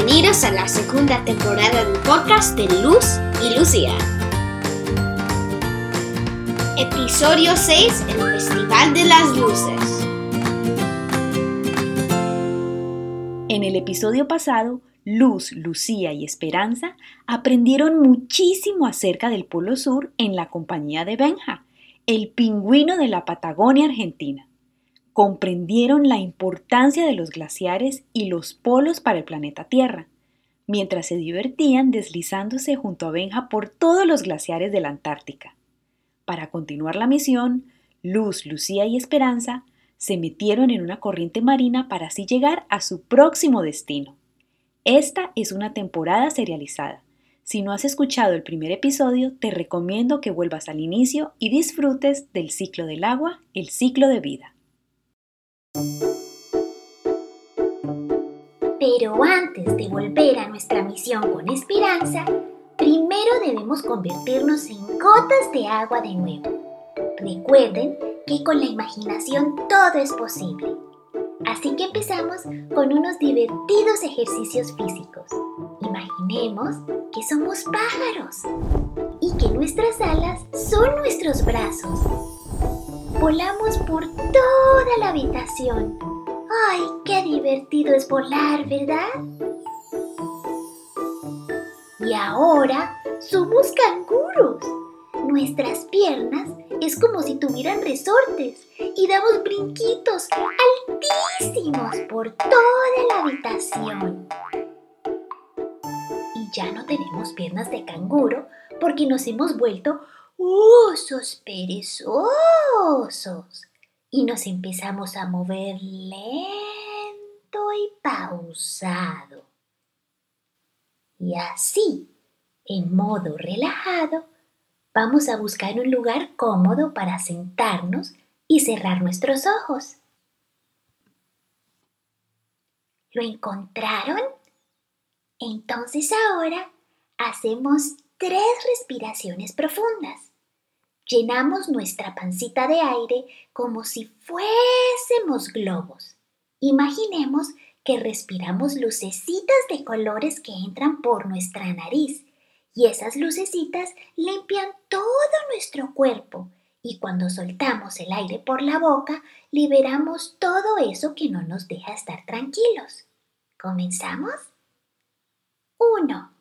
Bienvenidos a la segunda temporada del podcast de Luz y Lucía. Episodio 6, el Festival de las Luces. En el episodio pasado, Luz, Lucía y Esperanza aprendieron muchísimo acerca del Polo Sur en la compañía de Benja, el pingüino de la Patagonia Argentina comprendieron la importancia de los glaciares y los polos para el planeta Tierra, mientras se divertían deslizándose junto a Benja por todos los glaciares de la Antártica. Para continuar la misión, Luz, Lucía y Esperanza se metieron en una corriente marina para así llegar a su próximo destino. Esta es una temporada serializada. Si no has escuchado el primer episodio, te recomiendo que vuelvas al inicio y disfrutes del ciclo del agua, el ciclo de vida. Pero antes de volver a nuestra misión con esperanza, primero debemos convertirnos en gotas de agua de nuevo. Recuerden que con la imaginación todo es posible. Así que empezamos con unos divertidos ejercicios físicos. Imaginemos que somos pájaros y que nuestras alas son nuestros brazos Volamos por toda la habitación. ¡Ay, qué divertido es volar, ¿verdad? Y ahora somos canguros. Nuestras piernas es como si tuvieran resortes y damos brinquitos altísimos por toda la habitación. Y ya no tenemos piernas de canguro porque nos hemos vuelto osos perezosos y nos empezamos a mover lento y pausado. Y así, en modo relajado, vamos a buscar un lugar cómodo para sentarnos y cerrar nuestros ojos. ¿Lo encontraron? Entonces ahora hacemos tres respiraciones profundas llenamos nuestra pancita de aire como si fuésemos globos. Imaginemos que respiramos lucecitas de colores que entran por nuestra nariz y esas lucecitas limpian todo nuestro cuerpo y cuando soltamos el aire por la boca liberamos todo eso que no nos deja estar tranquilos. ¿Comenzamos? 1.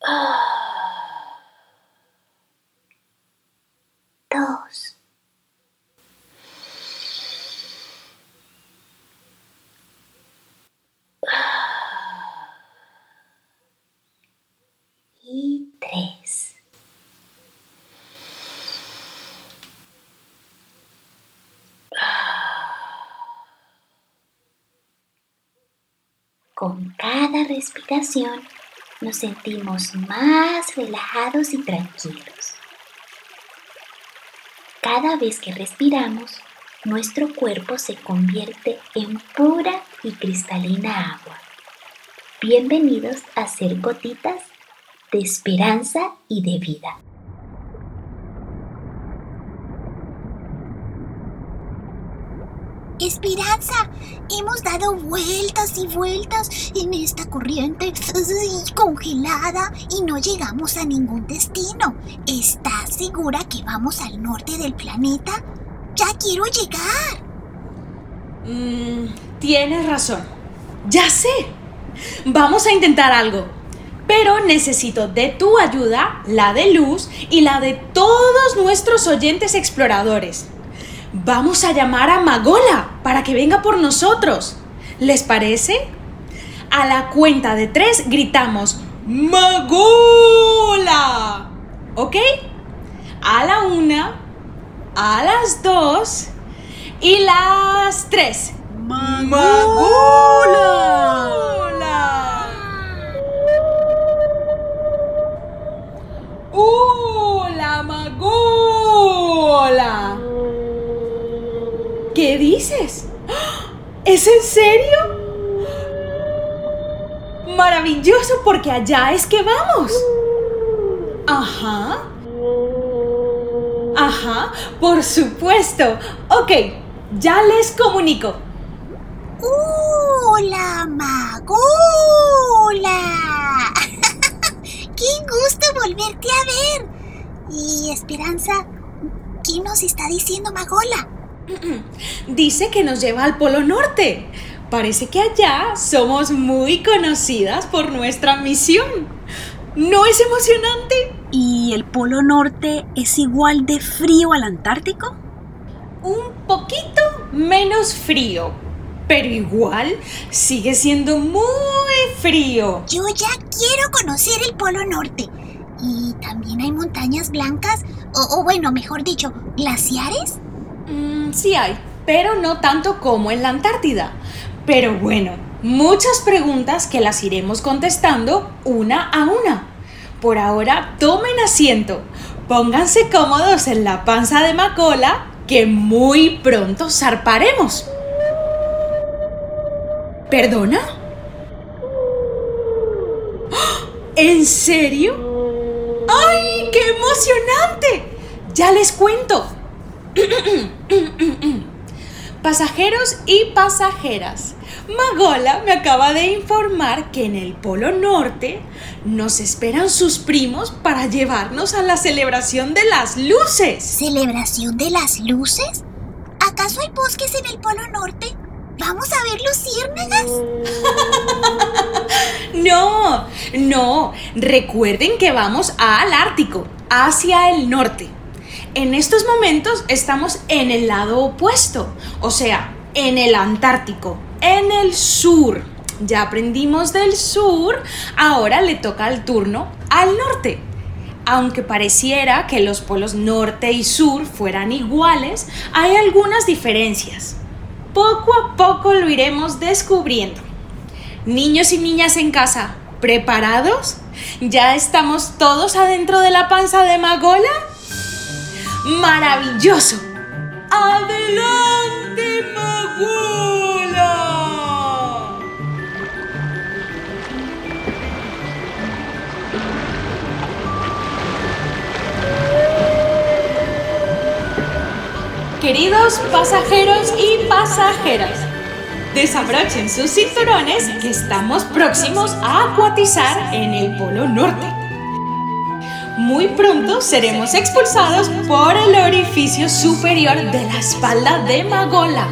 Dos. Y tres. Con cada respiración nos sentimos más relajados y tranquilos. Cada vez que respiramos, nuestro cuerpo se convierte en pura y cristalina agua. Bienvenidos a ser gotitas de esperanza y de vida. Esperanza, hemos dado vueltas y vueltas en esta corriente congelada y no llegamos a ningún destino. ¿Estás segura que vamos al norte del planeta? Ya quiero llegar. Mm, tienes razón. Ya sé. Vamos a intentar algo. Pero necesito de tu ayuda, la de Luz y la de todos nuestros oyentes exploradores. Vamos a llamar a Magola para que venga por nosotros. ¿Les parece? A la cuenta de tres gritamos Magola. ¿Ok? A la una, a las dos y las tres. ¡Magola! ¿Qué dices? ¿Es en serio? Maravilloso porque allá es que vamos. Ajá. Ajá, por supuesto. Ok, Ya les comunico. ¡Hola, Magola! ¡Qué gusto volverte a ver! Y Esperanza, ¿qué nos está diciendo Magola? Dice que nos lleva al Polo Norte. Parece que allá somos muy conocidas por nuestra misión. ¿No es emocionante? ¿Y el Polo Norte es igual de frío al Antártico? Un poquito menos frío, pero igual sigue siendo muy frío. Yo ya quiero conocer el Polo Norte. ¿Y también hay montañas blancas? O, o bueno, mejor dicho, glaciares? Mm, sí hay, pero no tanto como en la Antártida. Pero bueno, muchas preguntas que las iremos contestando una a una. Por ahora, tomen asiento, pónganse cómodos en la panza de Macola, que muy pronto zarparemos. ¿Perdona? ¡Ah! ¿En serio? ¡Ay, qué emocionante! Ya les cuento. Pasajeros y pasajeras, Magola me acaba de informar que en el Polo Norte nos esperan sus primos para llevarnos a la celebración de las luces. ¿Celebración de las luces? ¿Acaso hay bosques en el Polo Norte? ¿Vamos a ver luciérnagas? No, no, recuerden que vamos al Ártico, hacia el norte. En estos momentos estamos en el lado opuesto, o sea, en el Antártico, en el sur. Ya aprendimos del sur, ahora le toca el turno al norte. Aunque pareciera que los polos norte y sur fueran iguales, hay algunas diferencias. Poco a poco lo iremos descubriendo. Niños y niñas en casa, ¿preparados? ¿Ya estamos todos adentro de la panza de Magola? ¡Maravilloso! ¡Adelante, Magola! Queridos pasajeros y pasajeras, desabrochen sus cinturones que estamos próximos a acuatizar en el Polo Norte. Muy pronto seremos expulsados por el orificio superior de la espalda de Magola.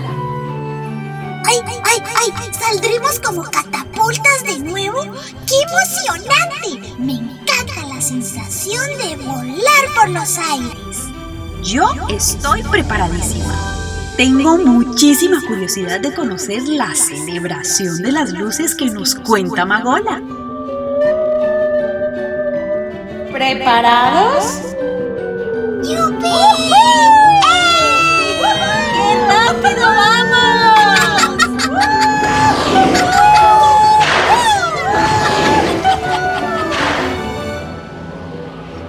¡Ay, ay, ay! ¿Saldremos como catapultas de nuevo? ¡Qué emocionante! Me encanta la sensación de volar por los aires. Yo estoy preparadísima. Tengo muchísima curiosidad de conocer la celebración de las luces que nos cuenta Magola. ¿Preparados? ¡Yupi! ¡Qué rápido vamos!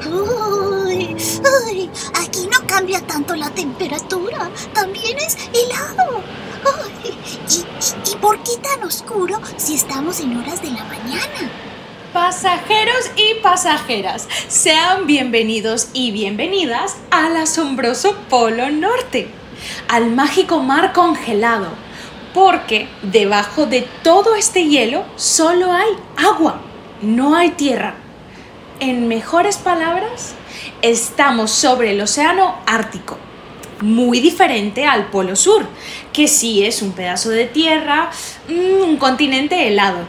Uy, uy, aquí no cambia tanto la temperatura, también es helado. Uy, ¿y, y, y por qué tan oscuro si estamos en horas de la mañana? Pasajeros y pasajeras, sean bienvenidos y bienvenidas al asombroso Polo Norte, al mágico mar congelado, porque debajo de todo este hielo solo hay agua, no hay tierra. En mejores palabras, estamos sobre el océano Ártico, muy diferente al Polo Sur, que sí es un pedazo de tierra, mm, un continente helado.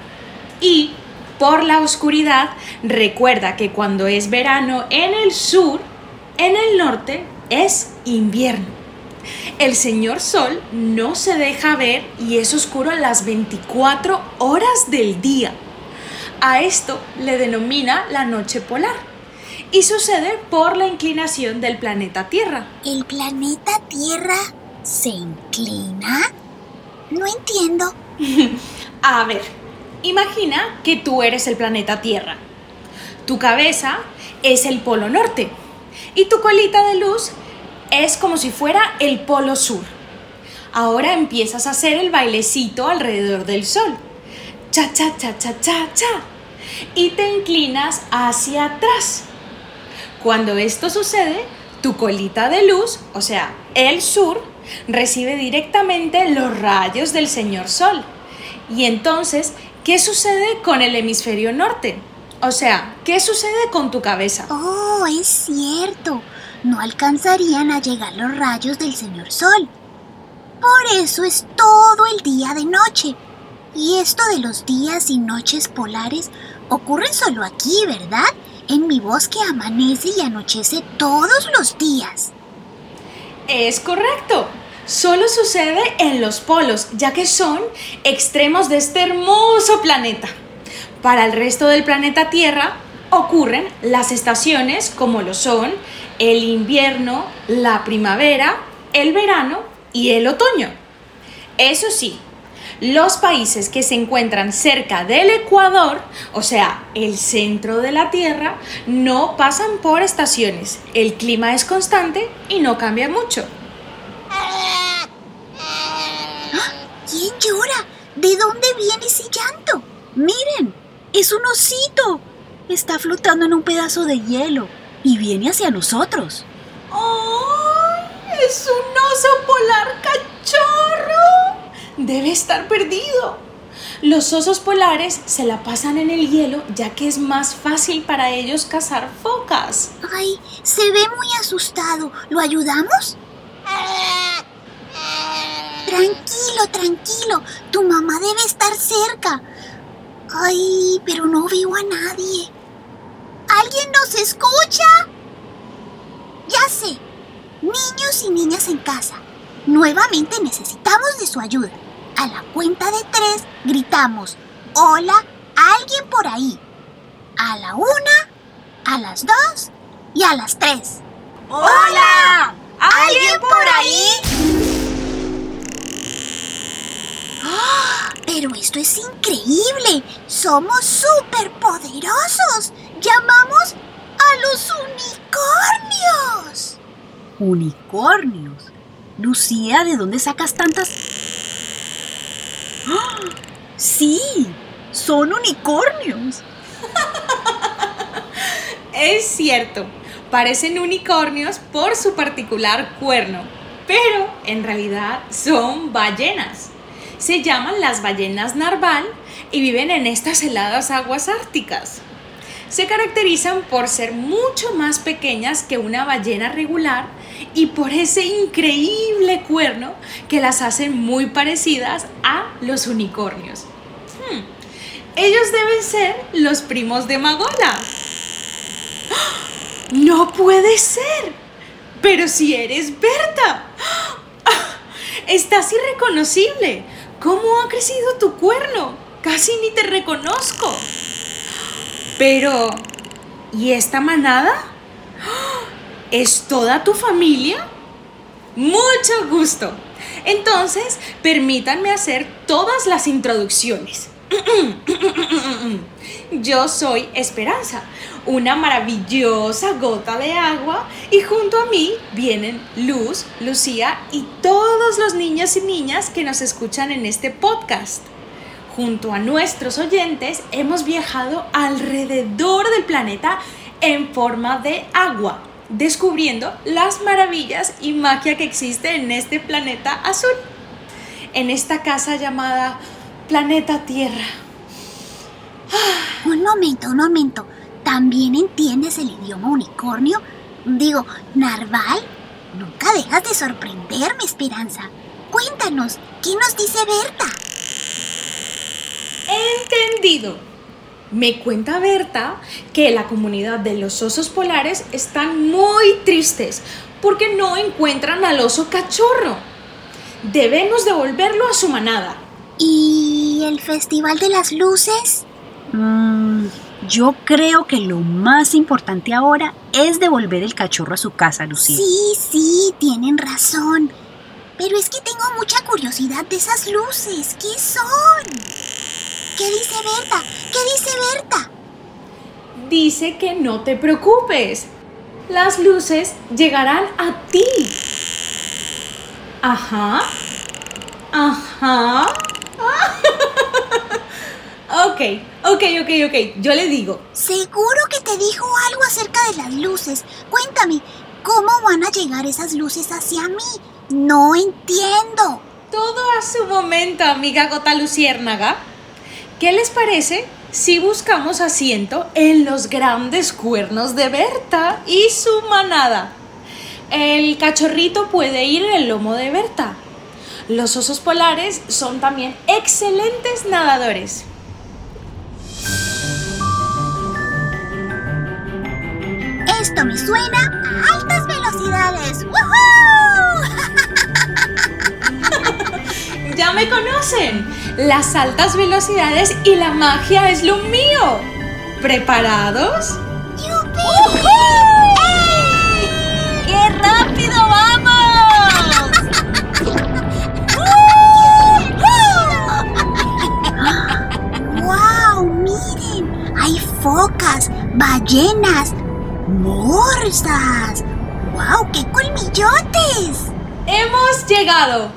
Y por la oscuridad, recuerda que cuando es verano en el sur, en el norte es invierno. El señor Sol no se deja ver y es oscuro a las 24 horas del día. A esto le denomina la noche polar y sucede por la inclinación del planeta Tierra. ¿El planeta Tierra se inclina? No entiendo. A ver, imagina que tú eres el planeta Tierra. Tu cabeza es el polo norte y tu colita de luz es como si fuera el polo sur. Ahora empiezas a hacer el bailecito alrededor del sol. Cha, cha, cha, cha, cha, cha. Y te inclinas hacia atrás. Cuando esto sucede, tu colita de luz, o sea, el sur, recibe directamente los rayos del señor Sol. Y entonces, ¿qué sucede con el hemisferio norte? O sea, ¿qué sucede con tu cabeza? Oh, es cierto. No alcanzarían a llegar los rayos del señor Sol. Por eso es todo el día de noche. Y esto de los días y noches polares ocurren solo aquí, ¿verdad? En mi bosque amanece y anochece todos los días. Es correcto. Solo sucede en los polos, ya que son extremos de este hermoso planeta. Para el resto del planeta Tierra ocurren las estaciones como lo son el invierno, la primavera, el verano y el otoño. Eso sí, los países que se encuentran cerca del Ecuador, o sea, el centro de la Tierra, no pasan por estaciones. El clima es constante y no cambia mucho. ¿Quién llora? ¿De dónde viene ese llanto? Miren, es un osito. Está flotando en un pedazo de hielo y viene hacia nosotros. ¡Ay! ¡Es un oso polar cachorro! Debe estar perdido. Los osos polares se la pasan en el hielo ya que es más fácil para ellos cazar focas. Ay, se ve muy asustado. ¿Lo ayudamos? Tranquilo, tranquilo. Tu mamá debe estar cerca. Ay, pero no veo a nadie. ¿Alguien nos escucha? Ya sé. Niños y niñas en casa. Nuevamente necesitamos de su ayuda. A la cuenta de tres gritamos, hola, alguien por ahí. A la una, a las dos y a las tres. ¡Hola! ¿Alguien por ahí? Pero esto es increíble. Somos superpoderosos. Llamamos a los unicornios. Unicornios. Lucía, ¿de dónde sacas tantas? Sí, son unicornios. Es cierto, parecen unicornios por su particular cuerno, pero en realidad son ballenas. Se llaman las ballenas narval y viven en estas heladas aguas árticas. Se caracterizan por ser mucho más pequeñas que una ballena regular y por ese increíble cuerno que las hacen muy parecidas a los unicornios. Hmm, Ellos deben ser los primos de Magola. ¡Ah! No puede ser. Pero si eres Berta. ¡Ah! Estás irreconocible. ¿Cómo ha crecido tu cuerno? Casi ni te reconozco. Pero, ¿y esta manada? ¿Es toda tu familia? Mucho gusto. Entonces, permítanme hacer todas las introducciones. Yo soy Esperanza, una maravillosa gota de agua y junto a mí vienen Luz, Lucía y todos los niños y niñas que nos escuchan en este podcast. Junto a nuestros oyentes hemos viajado alrededor del planeta en forma de agua, descubriendo las maravillas y magia que existe en este planeta azul, en esta casa llamada Planeta Tierra. Un momento, un momento. ¿También entiendes el idioma unicornio? Digo, narval. Nunca dejas de sorprenderme, Esperanza. Cuéntanos, ¿qué nos dice Berta? Entendido. Me cuenta Berta que la comunidad de los osos polares están muy tristes porque no encuentran al oso cachorro. Debemos devolverlo a su manada. ¿Y el Festival de las Luces? Mm, yo creo que lo más importante ahora es devolver el cachorro a su casa, Lucía. Sí, sí, tienen razón. Pero es que tengo mucha curiosidad de esas luces. ¿Qué son? ¿Qué dice Berta? ¿Qué dice Berta? Dice que no te preocupes. Las luces llegarán a ti. Ajá. Ajá. Ok, ok, ok, ok. Yo le digo. Seguro que te dijo algo acerca de las luces. Cuéntame, ¿cómo ¿Cómo van a llegar esas luces hacia mí? No entiendo. Todo a su momento, amiga Gota Luciérnaga. ¿Qué les parece si buscamos asiento en los grandes cuernos de Berta y su manada? El cachorrito puede ir en el lomo de Berta. Los osos polares son también excelentes nadadores. Esto me suena a altas velocidades. ¡Woohoo! ya me conocen. Las altas velocidades y la magia es lo mío. ¿Preparados? ¡Yupi! ¡Qué rápido vamos! ¡Wow! Miren, hay focas, ballenas, morsas. ¡Wow! ¡Qué colmillotes! Hemos llegado.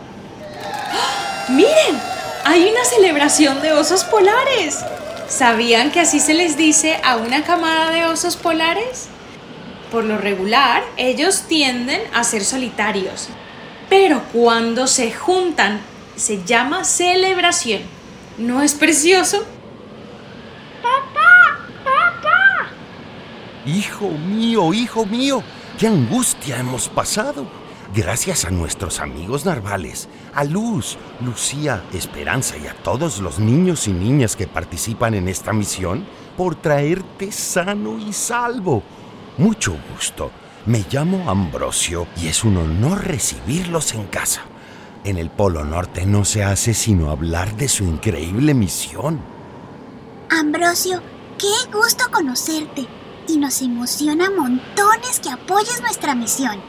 ¡Ah! Miren, hay una celebración de osos polares. ¿Sabían que así se les dice a una camada de osos polares? Por lo regular, ellos tienden a ser solitarios, pero cuando se juntan se llama celebración. ¿No es precioso? Hijo mío, hijo mío, qué angustia hemos pasado. Gracias a nuestros amigos narvales, a Luz, Lucía, Esperanza y a todos los niños y niñas que participan en esta misión por traerte sano y salvo. Mucho gusto. Me llamo Ambrosio y es un honor recibirlos en casa. En el Polo Norte no se hace sino hablar de su increíble misión. Ambrosio, qué gusto conocerte y nos emociona montones que apoyes nuestra misión.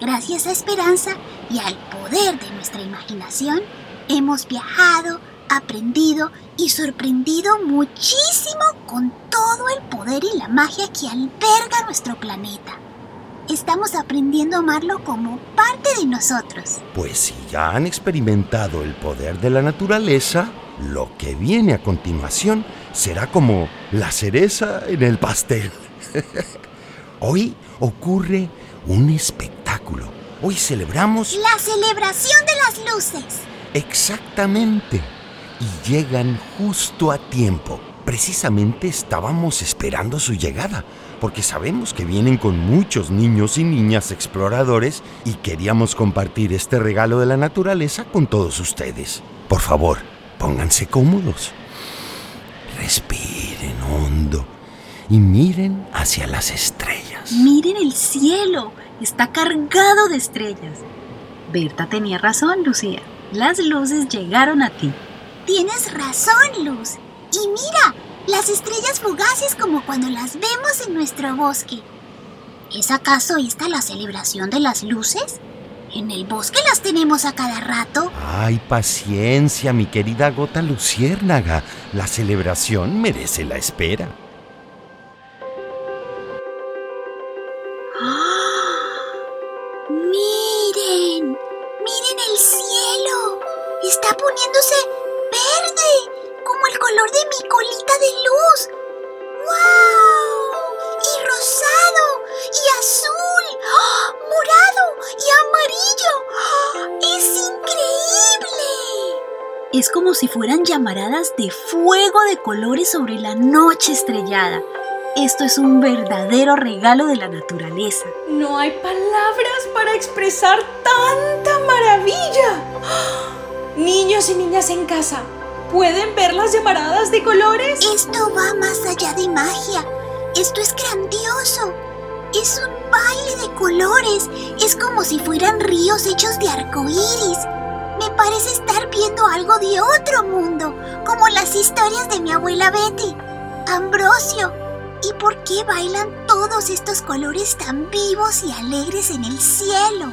Gracias a Esperanza y al poder de nuestra imaginación, hemos viajado, aprendido y sorprendido muchísimo con todo el poder y la magia que alberga nuestro planeta. Estamos aprendiendo a amarlo como parte de nosotros. Pues si ya han experimentado el poder de la naturaleza, lo que viene a continuación será como la cereza en el pastel. Hoy ocurre un espectáculo. Hoy celebramos... La celebración de las luces. Exactamente. Y llegan justo a tiempo. Precisamente estábamos esperando su llegada, porque sabemos que vienen con muchos niños y niñas exploradores y queríamos compartir este regalo de la naturaleza con todos ustedes. Por favor, pónganse cómodos. Hondo y miren hacia las estrellas. Miren el cielo, está cargado de estrellas. Berta tenía razón, Lucía. Las luces llegaron a ti. Tienes razón, Luz. Y mira, las estrellas fugaces como cuando las vemos en nuestro bosque. ¿Es acaso esta la celebración de las luces? En el bosque las tenemos a cada rato. Ay, paciencia, mi querida gota luciérnaga. La celebración merece la espera. Es como si fueran llamaradas de fuego de colores sobre la noche estrellada. Esto es un verdadero regalo de la naturaleza. No hay palabras para expresar tanta maravilla. Niños y niñas en casa, ¿pueden ver las llamaradas de colores? Esto va más allá de magia. Esto es grandioso. Es un baile de colores. Es como si fueran ríos hechos de arcoíris. Parece estar viendo algo de otro mundo, como las historias de mi abuela Betty. Ambrosio, ¿y por qué bailan todos estos colores tan vivos y alegres en el cielo?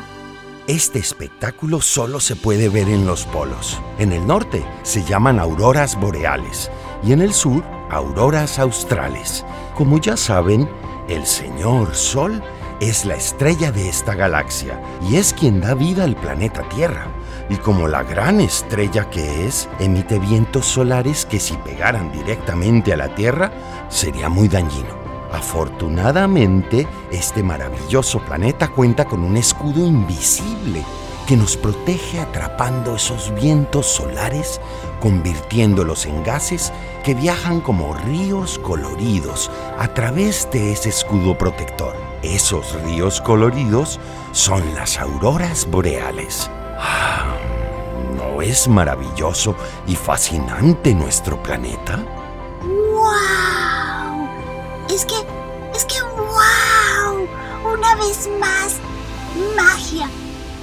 Este espectáculo solo se puede ver en los polos. En el norte se llaman auroras boreales y en el sur auroras australes. Como ya saben, el Señor Sol es la estrella de esta galaxia y es quien da vida al planeta Tierra. Y como la gran estrella que es, emite vientos solares que si pegaran directamente a la Tierra sería muy dañino. Afortunadamente, este maravilloso planeta cuenta con un escudo invisible que nos protege atrapando esos vientos solares, convirtiéndolos en gases que viajan como ríos coloridos a través de ese escudo protector. Esos ríos coloridos son las auroras boreales. Ah, ¿No es maravilloso y fascinante nuestro planeta? ¡Wow! Es que, es que, wow. Una vez más, magia.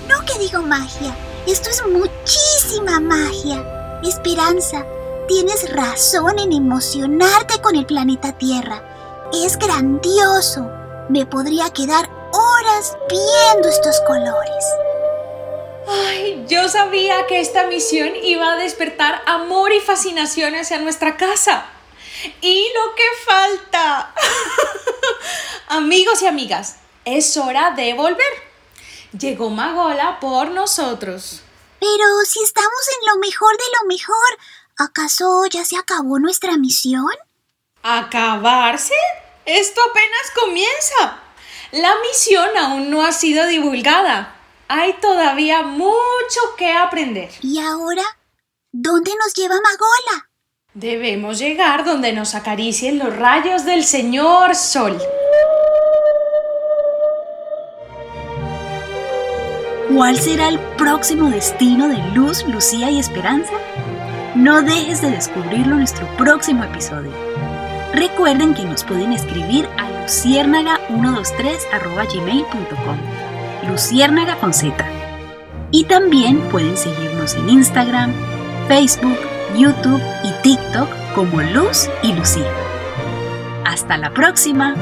No que digo magia, esto es muchísima magia. Esperanza, tienes razón en emocionarte con el planeta Tierra. Es grandioso. Me podría quedar horas viendo estos colores. Ay, yo sabía que esta misión iba a despertar amor y fascinación hacia nuestra casa. Y lo que falta. Amigos y amigas, es hora de volver. Llegó Magola por nosotros. Pero si estamos en lo mejor de lo mejor, ¿acaso ya se acabó nuestra misión? ¿Acabarse? Esto apenas comienza. La misión aún no ha sido divulgada. Hay todavía mucho que aprender. ¿Y ahora? ¿Dónde nos lleva Magola? Debemos llegar donde nos acaricien los rayos del Señor Sol. ¿Cuál será el próximo destino de Luz, Lucía y Esperanza? No dejes de descubrirlo en nuestro próximo episodio. Recuerden que nos pueden escribir a luciérnaga123.gmail.com Luciérnaga con. Y también pueden seguirnos en Instagram, Facebook, YouTube y TikTok como Luz y Lucía. Hasta la próxima.